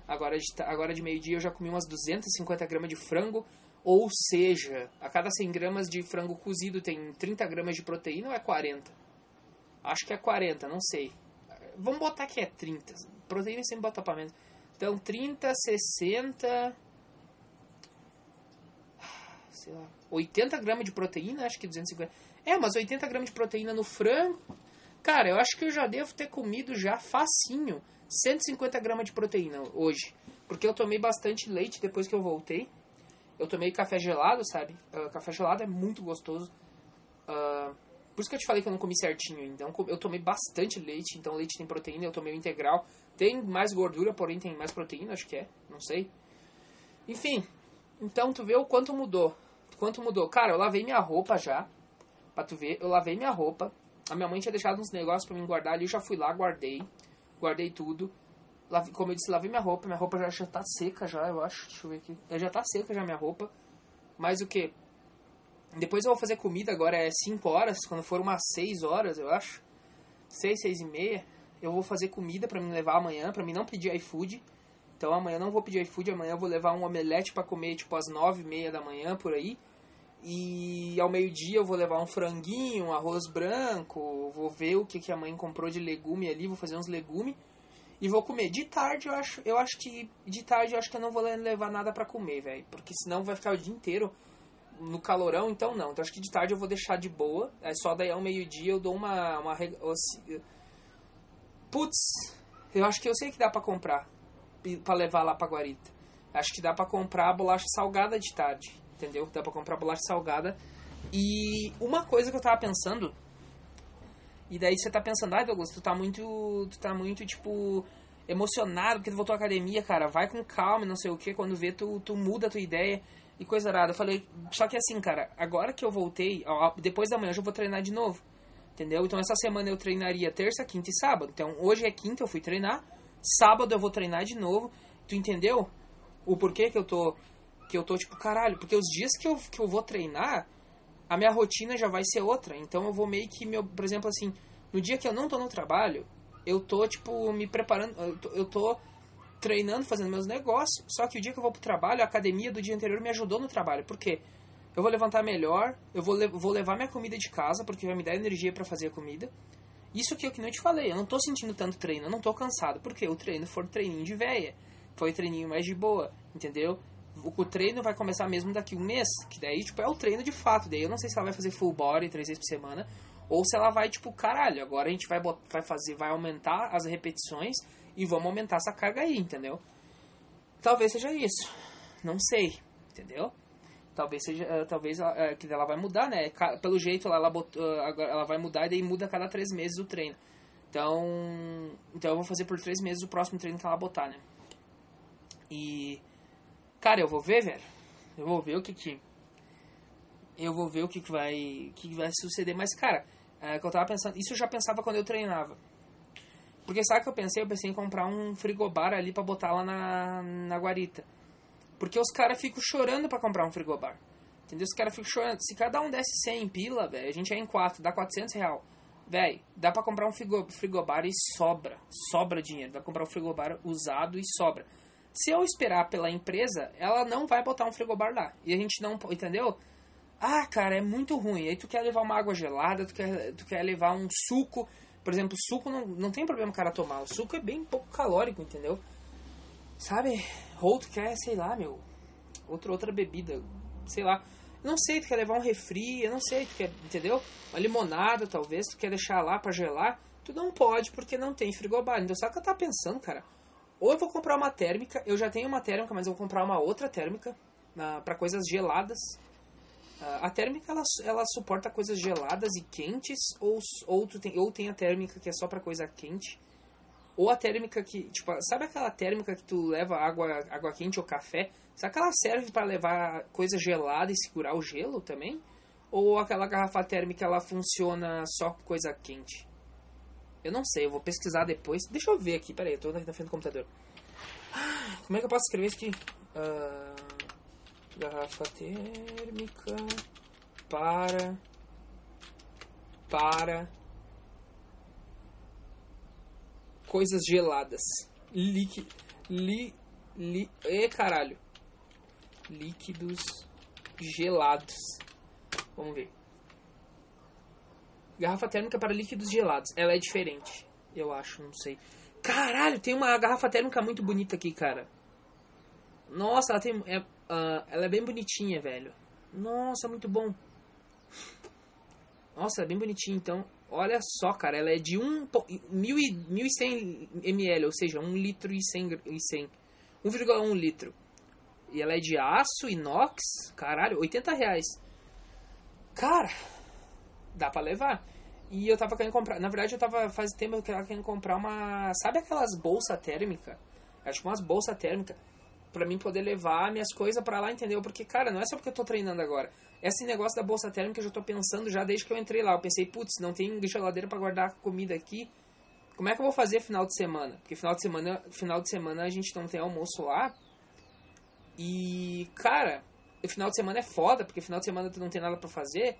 Agora de, agora de meio-dia eu já comi umas 250 gramas de frango. Ou seja, a cada 100 gramas de frango cozido tem 30 gramas de proteína ou é 40? Acho que é 40, não sei. Vamos botar que é 30. Proteína sempre bota pra menos. Então, 30, 60. Sei lá. 80 gramas de proteína, acho que 250. É, mas 80 gramas de proteína no frango. Cara, eu acho que eu já devo ter comido já facinho 150 gramas de proteína hoje. Porque eu tomei bastante leite depois que eu voltei. Eu tomei café gelado, sabe? Uh, café gelado é muito gostoso. Uh, por isso que eu te falei que eu não comi certinho. Então eu tomei bastante leite. Então leite tem proteína, eu tomei o integral. Tem mais gordura, porém tem mais proteína, acho que é. Não sei. Enfim. Então tu vê o quanto mudou. Quanto mudou. Cara, eu lavei minha roupa já. Pra tu ver, eu lavei minha roupa. A minha mãe tinha deixado uns negócios para mim guardar ali. Eu já fui lá, guardei. Guardei tudo. Lavei, como eu disse, lavei minha roupa. Minha roupa já, já tá seca já, eu acho. Deixa eu ver aqui. Já tá seca já minha roupa. Mas o que? Depois eu vou fazer comida agora, é 5 horas. Quando for umas 6 horas, eu acho. 6, 6 e meia. Eu vou fazer comida para me levar amanhã. para mim não pedir iFood. Então amanhã não vou pedir iFood. Amanhã eu vou levar um omelete para comer tipo às 9 e meia da manhã, por aí. E ao meio-dia eu vou levar um franguinho, um arroz branco, vou ver o que, que a mãe comprou de legume ali, vou fazer uns legumes e vou comer. De tarde eu acho, eu acho que de tarde eu acho que eu não vou levar nada para comer, velho, porque senão vai ficar o dia inteiro no calorão, então não. Então acho que de tarde eu vou deixar de boa. É só daí ao meio-dia eu dou uma uma Putz, eu acho que eu sei que dá para comprar para levar lá para Guarita. Acho que dá para comprar bolacha salgada de tarde entendeu? Dá pra comprar bolacha salgada. E uma coisa que eu tava pensando. E daí você tá pensando, ai Douglas, tu tá muito. Tu tá muito, tipo, emocionado porque tu voltou à academia, cara. Vai com calma, não sei o que. Quando vê, tu, tu muda a tua ideia e coisa errada. Eu falei, só que assim, cara, agora que eu voltei, ó, depois da manhã eu já vou treinar de novo. Entendeu? Então essa semana eu treinaria terça, quinta e sábado. Então hoje é quinta, eu fui treinar. Sábado eu vou treinar de novo. Tu entendeu? O porquê que eu tô que eu tô tipo, caralho, porque os dias que eu, que eu vou treinar, a minha rotina já vai ser outra. Então eu vou meio que, meu, por exemplo, assim, no dia que eu não tô no trabalho, eu tô, tipo, me preparando, eu tô, eu tô treinando, fazendo meus negócios, só que o dia que eu vou pro trabalho, a academia do dia anterior me ajudou no trabalho. Por quê? Eu vou levantar melhor, eu vou, le vou levar minha comida de casa, porque vai me dar energia para fazer a comida. Isso é o que não te falei, eu não tô sentindo tanto treino, eu não tô cansado, porque o treino foi treininho de véia, foi treininho mais de boa, entendeu? O, treino vai começar mesmo daqui um mês, que daí, tipo, é o treino de fato. Daí eu não sei se ela vai fazer full body três vezes por semana, ou se ela vai, tipo, caralho, agora a gente vai, vai fazer, vai aumentar as repetições e vamos aumentar essa carga aí, entendeu? Talvez seja isso. Não sei, entendeu? Talvez seja, uh, talvez uh, que ela vai mudar, né? Pelo jeito ela, ela, ela vai mudar e daí muda a cada três meses o treino. Então, então eu vou fazer por três meses o próximo treino que ela botar, né? E Cara, eu vou ver, velho. Eu vou ver o que que. Eu vou ver o que, que vai. que vai suceder. Mas, cara, é que eu tava pensando. Isso eu já pensava quando eu treinava. Porque sabe o que eu pensei? Eu pensei em comprar um frigobar ali pra botar lá na, na guarita. Porque os caras ficam chorando para comprar um frigobar. Entendeu? Os caras ficam chorando. Se cada um desse 100 pila, velho, a gente é em 4, dá 400 real. Velho, dá pra comprar um frigobar e sobra. Sobra dinheiro. Pra comprar um frigobar usado e sobra. Se eu esperar pela empresa, ela não vai botar um frigobar lá. E a gente não. Entendeu? Ah, cara, é muito ruim. Aí tu quer levar uma água gelada, tu quer, tu quer levar um suco. Por exemplo, suco não, não tem problema o cara tomar. O suco é bem pouco calórico, entendeu? Sabe? Ou tu quer, sei lá, meu. Outra, outra bebida. Sei lá. Não sei, tu quer levar um refri, eu não sei, tu quer, entendeu? Uma limonada, talvez, tu quer deixar lá para gelar. Tu não pode porque não tem frigobar. Então, sabe o que eu tava pensando, cara? Ou eu vou comprar uma térmica, eu já tenho uma térmica, mas eu vou comprar uma outra térmica uh, para coisas geladas. Uh, a térmica ela, ela suporta coisas geladas e quentes, ou, ou, tem, ou tem a térmica que é só para coisa quente. Ou a térmica que, tipo, sabe aquela térmica que tu leva água, água quente ou café? Será que ela serve para levar coisa gelada e segurar o gelo também? Ou aquela garrafa térmica ela funciona só com coisa quente? Eu não sei, eu vou pesquisar depois. Deixa eu ver aqui, peraí, eu tô na frente do computador. Como é que eu posso escrever isso aqui? Uh, garrafa térmica para para coisas geladas. Líquido li, li, e caralho. Líquidos gelados. Vamos ver. Garrafa térmica para líquidos gelados. Ela é diferente. Eu acho, não sei. Caralho, tem uma garrafa térmica muito bonita aqui, cara. Nossa, ela tem. É, uh, ela é bem bonitinha, velho. Nossa, muito bom. Nossa, é bem bonitinha, então. Olha só, cara, ela é de 1.100 ml, ou seja, 1 litro e 100. 1,1 litro. E ela é de aço, inox, caralho, 80 reais. Cara, dá pra levar. E eu tava querendo comprar, na verdade eu tava faz tempo que eu tava querendo comprar uma, sabe aquelas bolsa térmica? Acho que umas bolsa térmica para mim poder levar minhas coisas para lá, entendeu? Porque, cara, não é só porque eu tô treinando agora. Esse negócio da bolsa térmica eu já tô pensando já desde que eu entrei lá. Eu pensei, putz, não tem geladeira para guardar comida aqui. Como é que eu vou fazer final de semana? Porque final de semana, final de semana a gente não tem almoço lá. E, cara, o final de semana é foda, porque final de semana tu não tem nada para fazer.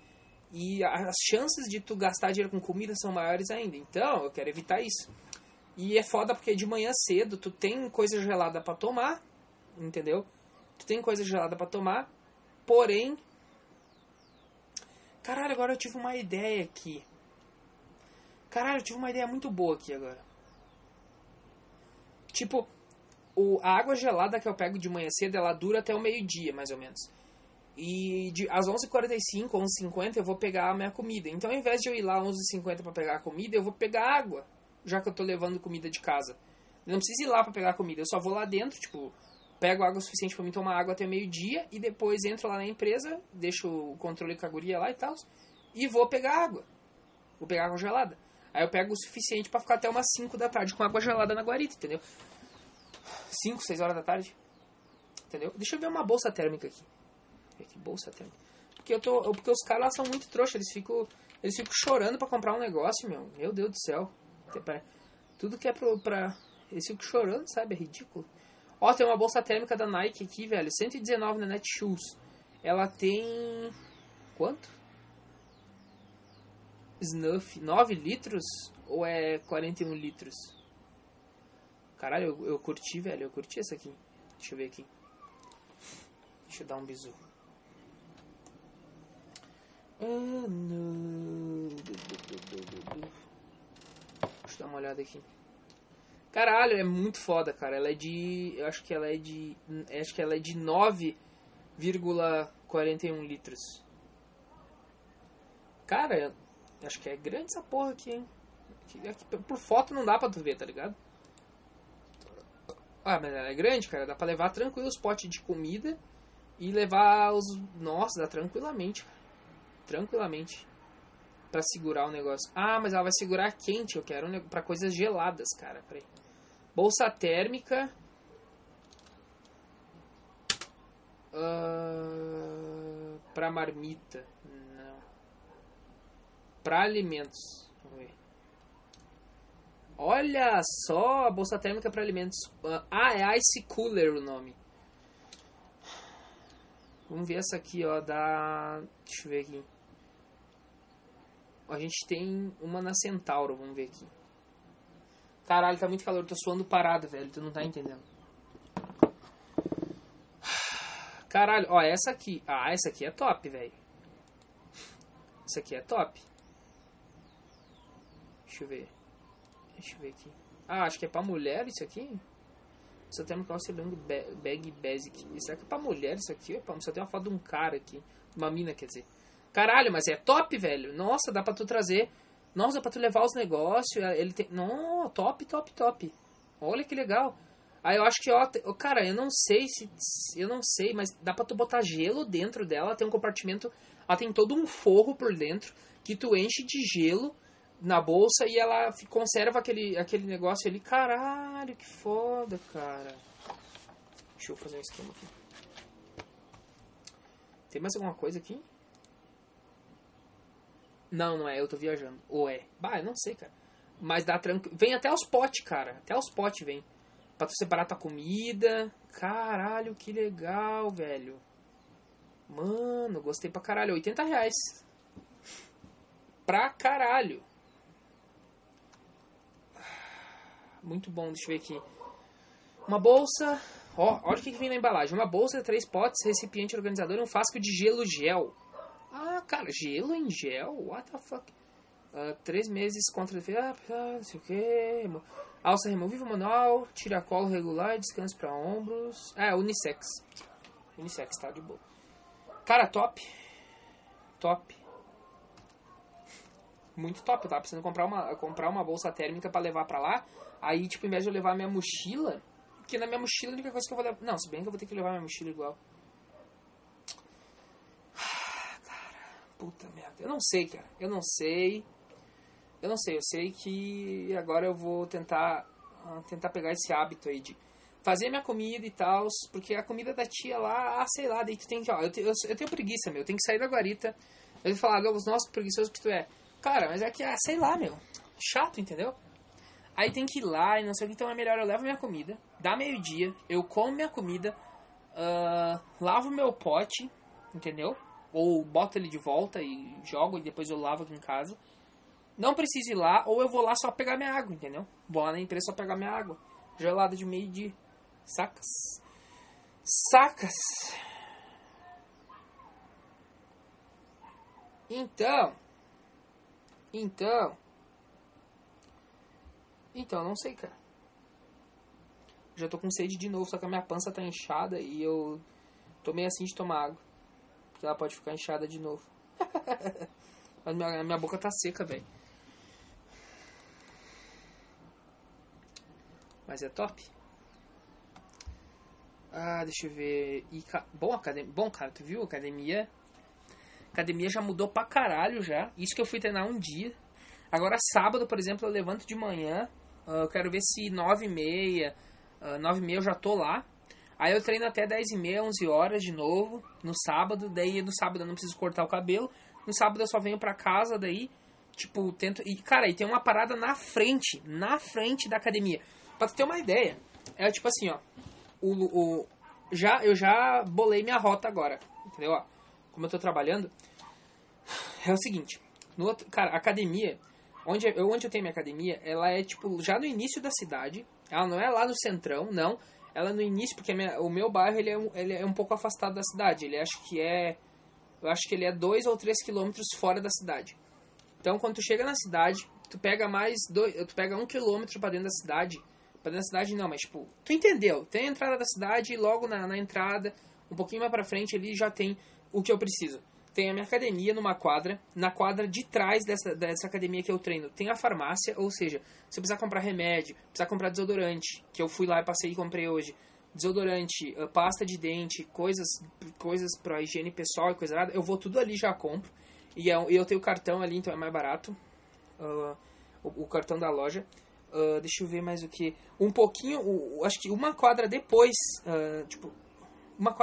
E as chances de tu gastar dinheiro com comida são maiores ainda. Então, eu quero evitar isso. E é foda porque de manhã cedo tu tem coisa gelada para tomar, entendeu? Tu tem coisa gelada para tomar, porém. Caralho, agora eu tive uma ideia aqui. Caralho, eu tive uma ideia muito boa aqui agora. Tipo, o, a água gelada que eu pego de manhã cedo, ela dura até o meio-dia, mais ou menos. E de, às 11h45, 11h50 eu vou pegar a minha comida. Então ao invés de eu ir lá às 11h50 para pegar a comida, eu vou pegar água, já que eu tô levando comida de casa. Eu não preciso ir lá para pegar comida, eu só vou lá dentro, tipo, pego água suficiente para mim tomar água até meio-dia e depois entro lá na empresa, deixo o controle com a guria lá e tal, e vou pegar água. Vou pegar água gelada. Aí eu pego o suficiente para ficar até umas 5 da tarde com água gelada na guarita, entendeu? 5, 6 horas da tarde. Entendeu? Deixa eu ver uma bolsa térmica aqui. Que bolsa térmica. Porque, eu tô, porque os caras lá são muito trouxas, eles ficam, eles ficam chorando para comprar um negócio, meu. Meu Deus do céu. Tudo que é pro, pra. Eles ficam chorando, sabe? É ridículo. Ó, tem uma bolsa térmica da Nike aqui, velho. 119 na Netshoes. Ela tem. Quanto? Snuff. 9 litros? Ou é 41 litros? Caralho, eu, eu curti, velho. Eu curti essa aqui. Deixa eu ver aqui. Deixa eu dar um bisu. Não. Deixa eu dar uma olhada aqui. Caralho, é muito foda, cara. Ela é de. Eu acho que ela é de. Acho que ela é de 9,41 litros. Cara, acho que é grande essa porra aqui, hein? Por foto não dá pra tu ver, tá ligado? Ah, mas ela é grande, cara. Dá pra levar tranquilo os potes de comida e levar os. Nossa, dá tranquilamente. Tranquilamente. Pra segurar o negócio. Ah, mas ela vai segurar quente. Eu quero um pra coisas geladas, cara. Peraí. Bolsa térmica. Uh, pra marmita. Não. Pra alimentos. Olha só, a bolsa térmica para alimentos. Ah, é Ice Cooler o nome. Vamos ver essa aqui, ó, da... Deixa eu ver aqui. A gente tem uma na Centauro, vamos ver aqui. Caralho, tá muito calor, tô suando parado, velho, tu não tá entendendo. Caralho, ó, essa aqui. Ah, essa aqui é top, velho. Essa aqui é top. Deixa eu ver. Deixa eu ver aqui. Ah, acho que é pra mulher isso aqui. Só tem um calça longo bag basic. Será que é pra mulher isso aqui? Só tem uma foto de um cara aqui. Uma mina, quer dizer. Caralho, mas é top, velho. Nossa, dá pra tu trazer. Nossa, dá pra tu levar os negócios. Ele tem. Não, top, top, top. Olha que legal. Aí eu acho que, ó, cara, eu não sei se. Eu não sei, mas dá pra tu botar gelo dentro dela. Tem um compartimento. Ela tem todo um forro por dentro que tu enche de gelo na bolsa e ela conserva aquele, aquele negócio ali. Caralho, que foda, cara. Deixa eu fazer um esquema aqui. Tem mais alguma coisa aqui? Não, não é, eu tô viajando. Ou é? Bah, eu não sei, cara. Mas dá tranquilo. Vem até os potes, cara. Até os potes vem. Pra tu separar tua comida. Caralho, que legal, velho. Mano, gostei pra caralho. 80 reais. Pra caralho. Muito bom, deixa eu ver aqui. Uma bolsa Ó, olha o que, que vem na embalagem. Uma bolsa, três potes, recipiente organizador e um frasco de gelo gel. Cara, gelo em gel? What the fuck? Ah, três meses contra ah, ah, não sei o que. Alça removível manual, tiracolo regular, descanso para ombros. É, unissex. Unissex, tá de boa. Cara, top. Top. Muito top. Tava precisando comprar uma, comprar uma bolsa térmica para levar para lá. Aí, tipo, em vez de eu levar minha mochila, que na minha mochila a única coisa que eu vou levar. Não, se bem que eu vou ter que levar minha mochila igual. Ah, cara, puta merda. Eu não sei, cara. Eu não sei. Eu não sei. Eu sei que agora eu vou tentar ah, tentar pegar esse hábito aí de fazer minha comida e tal, porque a comida da tia lá, ah, sei lá, daí tu tem que, ó, eu, te, eu, eu, tenho preguiça, meu, eu tenho que sair da guarita. Eu vou falar, nossa, preguiçoso que tu é. Cara, mas é que, ah, sei lá, meu, chato, entendeu? Aí tem que ir lá e não sei o que, então é melhor eu levo minha comida, dá meio-dia, eu como minha comida, uh, lavo meu pote, entendeu? Ou boto ele de volta e jogo e depois eu lavo aqui em casa. Não preciso ir lá, ou eu vou lá só pegar minha água, entendeu? Vou lá na empresa só pegar minha água. Gelada de meio-dia. Sacas? Sacas? Então. Então. Então, não sei, cara. Já tô com sede de novo, só que a minha pança tá inchada e eu tô meio assim de tomar água. Porque ela pode ficar inchada de novo. Mas minha, minha boca tá seca, velho. Mas é top. Ah, deixa eu ver. E, bom, academia, bom, cara, tu viu? Academia. Academia já mudou pra caralho já. Isso que eu fui treinar um dia. Agora, sábado, por exemplo, eu levanto de manhã. Uh, eu quero ver se 9 e meia, uh, 9 e meia eu já tô lá. Aí eu treino até 10 e meia, 11 horas de novo, no sábado. Daí no sábado eu não preciso cortar o cabelo. No sábado eu só venho pra casa, daí, tipo, tento... E, cara, e tem uma parada na frente, na frente da academia. Pra tu ter uma ideia, é tipo assim, ó. O, o, já, eu já bolei minha rota agora, entendeu? Ó, como eu tô trabalhando, é o seguinte. No outro, cara, academia Onde eu, onde eu tenho minha academia, ela é tipo já no início da cidade. Ela não é lá no centrão, não. Ela no início, porque minha, o meu bairro ele é, um, ele é um pouco afastado da cidade. Ele acho que é. Eu acho que ele é 2 ou 3 quilômetros fora da cidade. Então quando tu chega na cidade, tu pega mais. Dois, tu pega um quilômetro para dentro da cidade. Pra dentro da cidade não, mas tipo. Tu entendeu? Tem a entrada da cidade e logo na, na entrada, um pouquinho mais pra frente ali já tem o que eu preciso tem a minha academia numa quadra. Na quadra de trás dessa, dessa academia que eu treino tem a farmácia, ou seja, se eu precisar comprar remédio, precisar comprar desodorante, que eu fui lá e passei e comprei hoje, desodorante, uh, pasta de dente, coisas coisas para higiene pessoal e coisa nada, eu vou tudo ali já compro. E eu, é eu tenho cartão ali, então é mais barato. Uh, o, o, cartão da loja. Uh, deixa eu ver mais o que. Um pouquinho, uh, acho que uma quadra depois, tipo, uma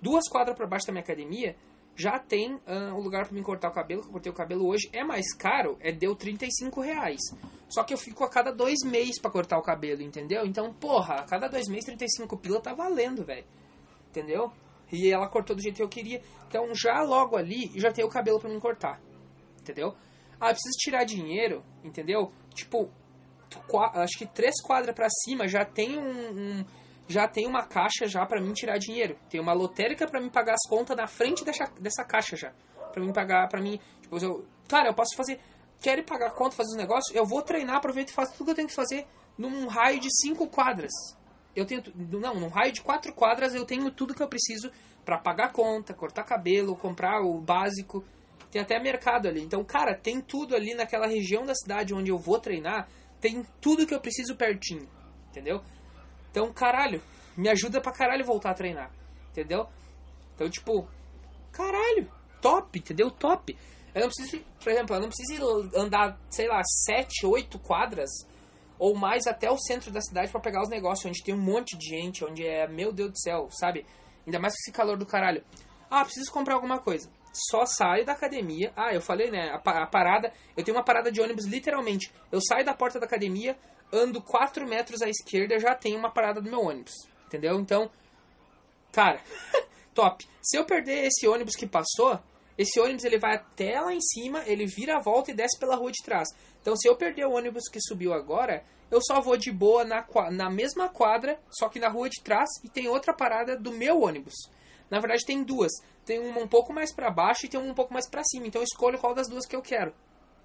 duas quadras para baixo da minha academia, já tem uh, o lugar para me cortar o cabelo, que eu cortei o cabelo hoje. É mais caro, é deu 35 reais. Só que eu fico a cada dois meses para cortar o cabelo, entendeu? Então, porra, a cada dois meses 35 pila tá valendo, velho. Entendeu? E ela cortou do jeito que eu queria. Então, já logo ali, já tem o cabelo para me cortar. Entendeu? Ah, preciso tirar dinheiro, entendeu? Tipo, acho que três quadras para cima já tem um, um já tem uma caixa já para mim tirar dinheiro. Tem uma lotérica para mim pagar as contas na frente dessa, dessa caixa já. para mim pagar, para mim, tipo, eu, cara, eu posso fazer, quero pagar conta, fazer os negócios, eu vou treinar, aproveito e faço tudo que eu tenho que fazer num raio de cinco quadras. Eu tenho, não, num raio de quatro quadras eu tenho tudo que eu preciso para pagar conta, cortar cabelo, comprar o básico. Tem até mercado ali. Então, cara, tem tudo ali naquela região da cidade onde eu vou treinar, tem tudo que eu preciso pertinho, entendeu? Então, caralho, me ajuda pra caralho voltar a treinar. Entendeu? Então, tipo, caralho, top, entendeu? Top. Eu não preciso, por exemplo, eu não preciso andar, sei lá, 7, 8 quadras ou mais até o centro da cidade para pegar os negócios, onde tem um monte de gente, onde é, meu Deus do céu, sabe? Ainda mais com esse calor do caralho. Ah, preciso comprar alguma coisa. Só saio da academia. Ah, eu falei, né? A, parada. Eu tenho uma parada de ônibus, literalmente. Eu saio da porta da academia, ando 4 metros à esquerda, já tem uma parada do meu ônibus. Entendeu? Então, cara, top. Se eu perder esse ônibus que passou, esse ônibus ele vai até lá em cima, ele vira a volta e desce pela rua de trás. Então, se eu perder o ônibus que subiu agora, eu só vou de boa na, na mesma quadra, só que na rua de trás, e tem outra parada do meu ônibus. Na verdade, tem duas. Tem uma um pouco mais para baixo e tem uma um pouco mais para cima. Então, eu escolho qual das duas que eu quero.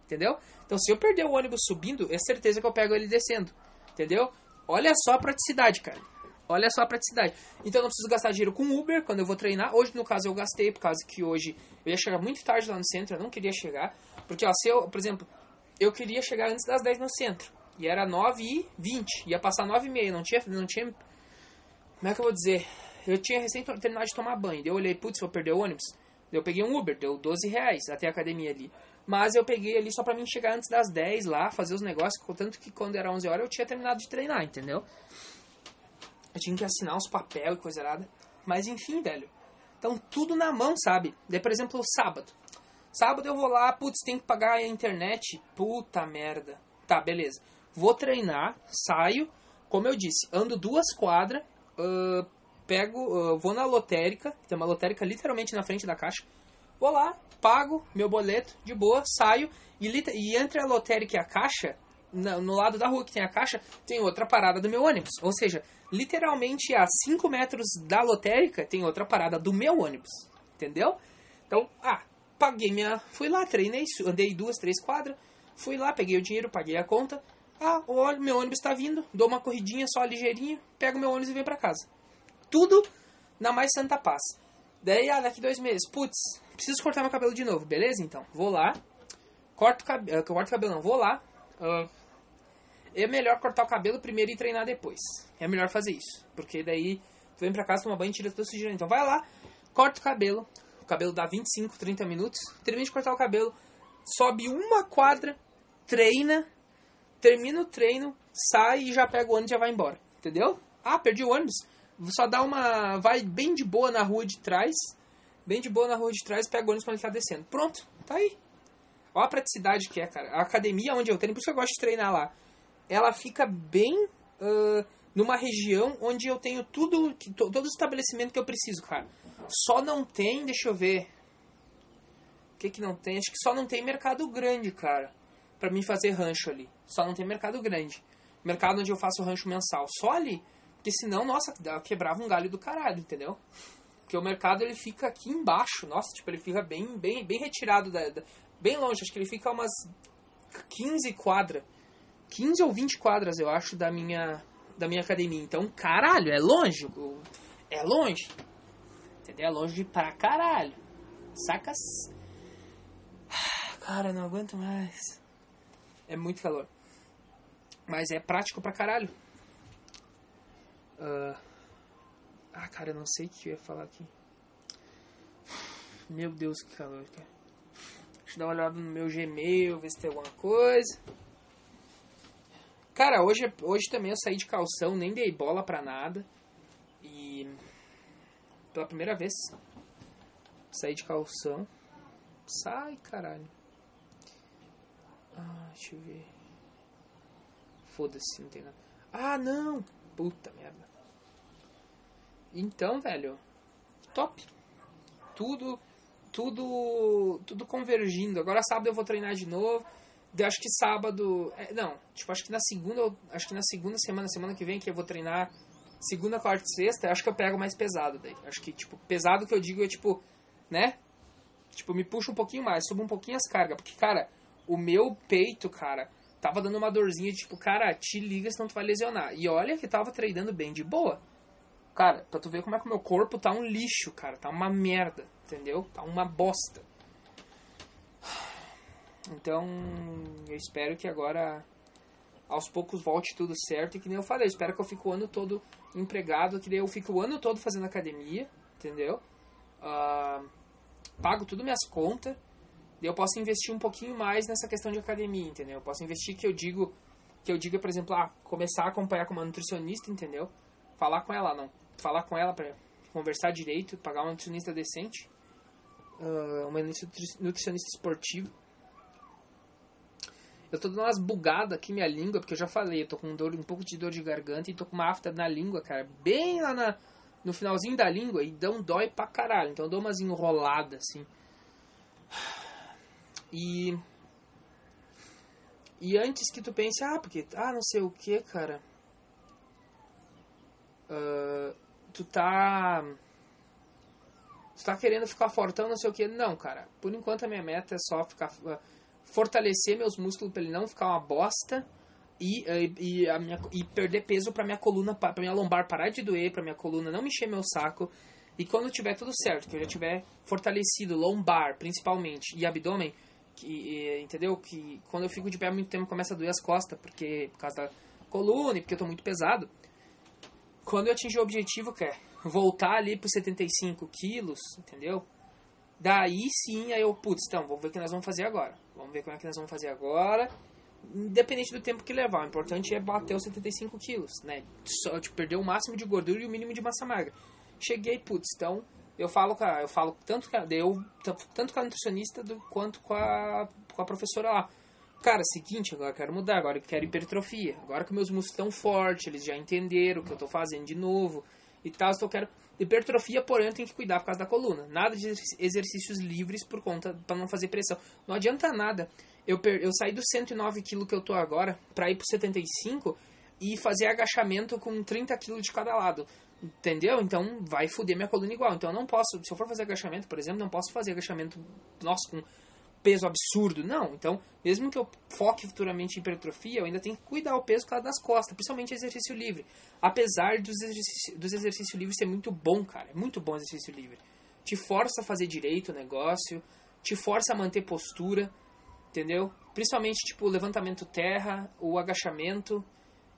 Entendeu? Então, se eu perder o ônibus subindo, é certeza que eu pego ele descendo. Entendeu? Olha só a praticidade, cara. Olha só a praticidade. Então eu não preciso gastar dinheiro com Uber quando eu vou treinar. Hoje, no caso, eu gastei, por causa que hoje eu ia chegar muito tarde lá no centro, eu não queria chegar. Porque, ó, se eu, por exemplo, eu queria chegar antes das 10 no centro. E era 9 e 20. Ia passar 9 e meia. Não tinha, não tinha. Como é que eu vou dizer? Eu tinha recém terminado de tomar banho. Daí eu olhei, putz, vou perder o ônibus. Daí eu peguei um Uber, deu 12 reais até a academia ali. Mas eu peguei ali só pra mim chegar antes das 10 lá, fazer os negócios. Contanto que quando era 11 horas eu tinha terminado de treinar, entendeu? Eu tinha que assinar os papel e coisa errada. Mas enfim, velho. Então tudo na mão, sabe? Daí, por exemplo, sábado. Sábado eu vou lá, putz, tem que pagar a internet. Puta merda. Tá, beleza. Vou treinar, saio. Como eu disse, ando duas quadras. Uh, pego, uh, vou na lotérica. Tem uma lotérica literalmente na frente da caixa. Vou lá, pago meu boleto, de boa, saio. E, e entre a lotérica e a caixa, no, no lado da rua que tem a caixa, tem outra parada do meu ônibus. Ou seja, literalmente a 5 metros da lotérica tem outra parada do meu ônibus. Entendeu? Então, ah, paguei minha. Fui lá, treinei, andei duas, três quadras. Fui lá, peguei o dinheiro, paguei a conta. Ah, olha, meu ônibus está vindo. Dou uma corridinha só ligeirinha, pego meu ônibus e venho para casa. Tudo na mais santa paz. Daí, ah, daqui dois meses, putz, preciso cortar meu cabelo de novo, beleza? Então, vou lá, corto o cabelo, uh, corto o cabelo não, vou lá, uh, é melhor cortar o cabelo primeiro e treinar depois. É melhor fazer isso. Porque daí tu vem pra casa, toma banho e tira o sujeira. Então vai lá, corta o cabelo. O cabelo dá 25, 30 minutos. Termina de cortar o cabelo. Sobe uma quadra, treina. Termina o treino, sai e já pega o ônibus e já vai embora. Entendeu? Ah, perdi o ônibus. Só dá uma. Vai bem de boa na rua de trás. Bem de boa na rua de trás, pega o ônibus quando ele tá descendo. Pronto, tá aí. Olha a praticidade que é, cara. A academia onde eu treino, por isso que eu gosto de treinar lá ela fica bem uh, numa região onde eu tenho tudo, todo o estabelecimento que eu preciso, cara. Só não tem, deixa eu ver. O que que não tem? Acho que só não tem mercado grande, cara. Pra mim fazer rancho ali. Só não tem mercado grande. Mercado onde eu faço rancho mensal. Só ali. Porque senão, nossa, quebrava um galho do caralho, entendeu? Porque o mercado ele fica aqui embaixo. Nossa, tipo, ele fica bem, bem, bem retirado da, da bem longe. Acho que ele fica umas 15 quadras 15 ou 20 quadras, eu acho, da minha, da minha academia. Então, caralho, é longe. É longe. Entendeu? É longe pra caralho. Sacas? Cara, não aguento mais. É muito calor. Mas é prático pra caralho. Uh... Ah, cara, eu não sei o que eu ia falar aqui. Meu Deus, que calor, cara. Deixa eu dar uma olhada no meu Gmail, ver se tem alguma coisa. Cara, hoje, hoje também eu saí de calção, nem dei bola pra nada. E. Pela primeira vez. Saí de calção. Sai, caralho. Ah, deixa eu ver. Foda-se, não tem nada. Ah, não! Puta merda. Então, velho. Top. Tudo. Tudo. Tudo convergindo. Agora sábado eu vou treinar de novo eu acho que sábado. É, não, tipo, acho que na segunda. Acho que na segunda semana, semana que vem, que eu vou treinar segunda, quarta e sexta, acho que eu pego mais pesado daí. Acho que, tipo, pesado que eu digo é tipo, né? Tipo, me puxa um pouquinho mais, subo um pouquinho as cargas. Porque, cara, o meu peito, cara, tava dando uma dorzinha, tipo, cara, te liga senão tu vai lesionar. E olha que tava treinando bem de boa. Cara, pra tu ver como é que o meu corpo tá um lixo, cara. Tá uma merda, entendeu? Tá uma bosta. Então, eu espero que agora aos poucos volte tudo certo e que nem eu falei, eu espero que eu fique o ano todo empregado, que daí eu fique o ano todo fazendo academia, entendeu? Uh, pago tudo minhas contas, daí eu posso investir um pouquinho mais nessa questão de academia, entendeu? Eu posso investir que eu digo, que eu diga, por exemplo, ah, começar a acompanhar com uma nutricionista, entendeu? Falar com ela, não. Falar com ela para conversar direito, pagar uma nutricionista decente, uh, uma nutricionista esportiva eu tô dando umas bugadas aqui minha língua, porque eu já falei, eu tô com dor, um pouco de dor de garganta e tô com uma afta na língua, cara. Bem lá na, no finalzinho da língua e um dói pra caralho. Então eu dou umas enroladas, assim. E. E antes que tu pense, ah, porque, ah, não sei o que, cara. Uh, tu tá. Tu tá querendo ficar fortão, não sei o que. Não, cara. Por enquanto a minha meta é só ficar. Uh, fortalecer meus músculos pra ele não ficar uma bosta. E, e, e, a minha, e perder peso pra minha coluna, pra minha lombar parar de doer, pra minha coluna não mexer meu saco. E quando tiver tudo certo, que eu já tiver fortalecido lombar, principalmente, e abdômen, que, entendeu? Que quando eu fico de pé há muito tempo começa a doer as costas, porque por causa da coluna e porque eu tô muito pesado. Quando eu atingir o objetivo, que é voltar ali para 75 quilos, entendeu? Daí sim, aí eu, putz, então, vamos ver o que nós vamos fazer agora. Vamos ver como é que nós vamos fazer agora. Independente do tempo que levar, o importante é bater os 75 quilos, né? Só tipo, perder o máximo de gordura e o mínimo de massa magra. Cheguei, putz, então eu falo, cara, eu falo tanto eu, tanto com a nutricionista do, quanto com a, com a professora lá. Cara, seguinte, agora eu quero mudar, agora eu quero hipertrofia. Agora que meus músculos estão fortes, eles já entenderam o que eu estou fazendo de novo e tal, eu quero hipertrofia, porém tenho que cuidar por causa da coluna. Nada de exercícios livres por conta para não fazer pressão. Não adianta nada. Eu per, eu saí do 109 kg que eu tô agora para ir pro 75 e fazer agachamento com 30 kg de cada lado. Entendeu? Então vai foder minha coluna igual. Então eu não posso, se eu for fazer agachamento, por exemplo, não posso fazer agachamento, nossa, com peso absurdo. Não. Então, mesmo que eu foque futuramente em hipertrofia, eu ainda tenho que cuidar o peso causa das costas, principalmente exercício livre. Apesar dos exercícios, dos exercícios livres ser muito bom, cara. É muito bom exercício livre. Te força a fazer direito o negócio, te força a manter postura, entendeu? Principalmente, tipo, levantamento terra, o agachamento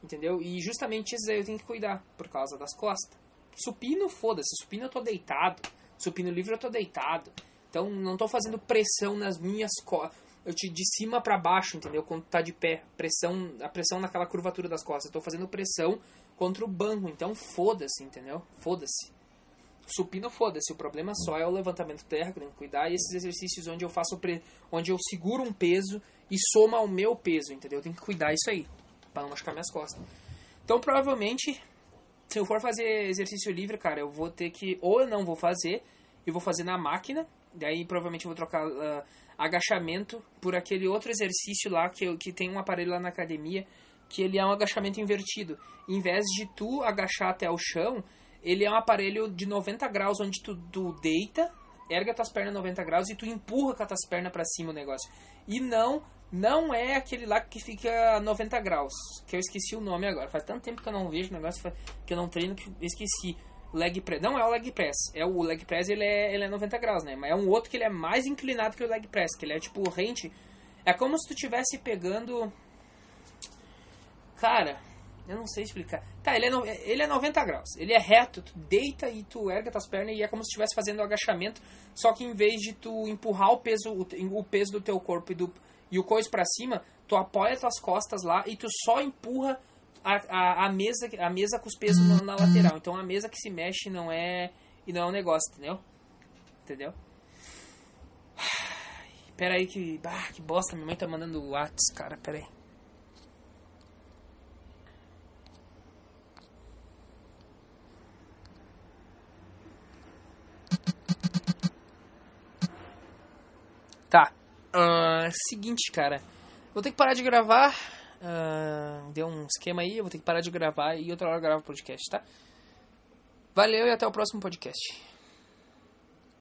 Entendeu? E justamente isso aí eu tenho que cuidar, por causa das costas. Supino, foda-se. Supino eu tô deitado. Supino livre eu tô deitado. Então não tô fazendo pressão nas minhas costas. Eu te de cima para baixo, entendeu? Quando tá de pé, pressão, a pressão naquela curvatura das costas. Tô fazendo pressão contra o banco, então foda-se, entendeu? Foda-se. Supino, foda-se. O problema só é o levantamento terra, que tenho que cuidar, e esses exercícios onde eu faço pre... onde eu seguro um peso e soma ao meu peso, entendeu? Eu tenho que cuidar isso aí para não machucar minhas costas. Então, provavelmente, se eu for fazer exercício livre, cara, eu vou ter que ou eu não vou fazer, eu vou fazer na máquina, daí provavelmente vou trocar uh, agachamento por aquele outro exercício lá que que tem um aparelho lá na academia que ele é um agachamento invertido. Em vez de tu agachar até o chão, ele é um aparelho de 90 graus onde tu, tu deita, erga tuas pernas 90 graus e tu empurra com as tuas pernas para cima o negócio. E não não é aquele lá que fica 90 graus, que eu esqueci o nome agora. Faz tanto tempo que eu não vejo o negócio, que eu não treino, que eu esqueci. Leg press. Não é o leg press. É o leg press, ele é, ele é 90 graus, né? Mas é um outro que ele é mais inclinado que o leg press, que ele é tipo rente. É como se tu estivesse pegando. Cara, eu não sei explicar. Tá, ele é, no... ele é 90 graus. Ele é reto, tu deita e tu erga tuas pernas e é como se estivesse fazendo agachamento, só que em vez de tu empurrar o peso, o peso do teu corpo e do e o coiso para cima, tu apoia tuas costas lá e tu só empurra a, a, a mesa a mesa com os pesos na, na, lateral. Então a mesa que se mexe não é e não é um negócio, entendeu? Entendeu? Pera aí que, ah, que bosta, minha mãe tá mandando whats, cara, pera aí. Tá. Uh, seguinte, cara. Vou ter que parar de gravar. Uh, deu um esquema aí, eu vou ter que parar de gravar e outra hora eu gravo o podcast, tá? Valeu e até o próximo podcast.